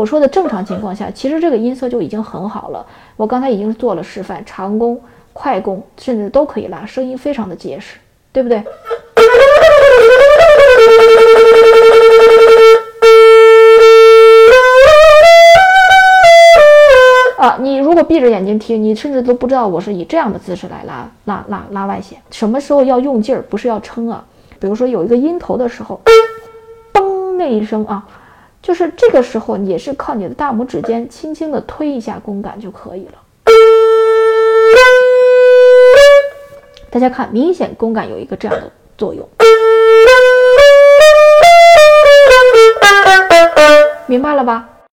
我说的正常情况下，其实这个音色就已经很好了。我刚才已经做了示范，长弓、快弓，甚至都可以拉，声音非常的结实，对不对？啊，你如果闭着眼睛听，你甚至都不知道我是以这样的姿势来拉拉拉拉外弦。什么时候要用劲儿，不是要撑啊？比如说有一个音头的时候，嘣那一声啊。就是这个时候，也是靠你的大拇指尖轻轻的推一下弓杆就可以了。大家看，明显弓杆有一个这样的作用，明白了吧？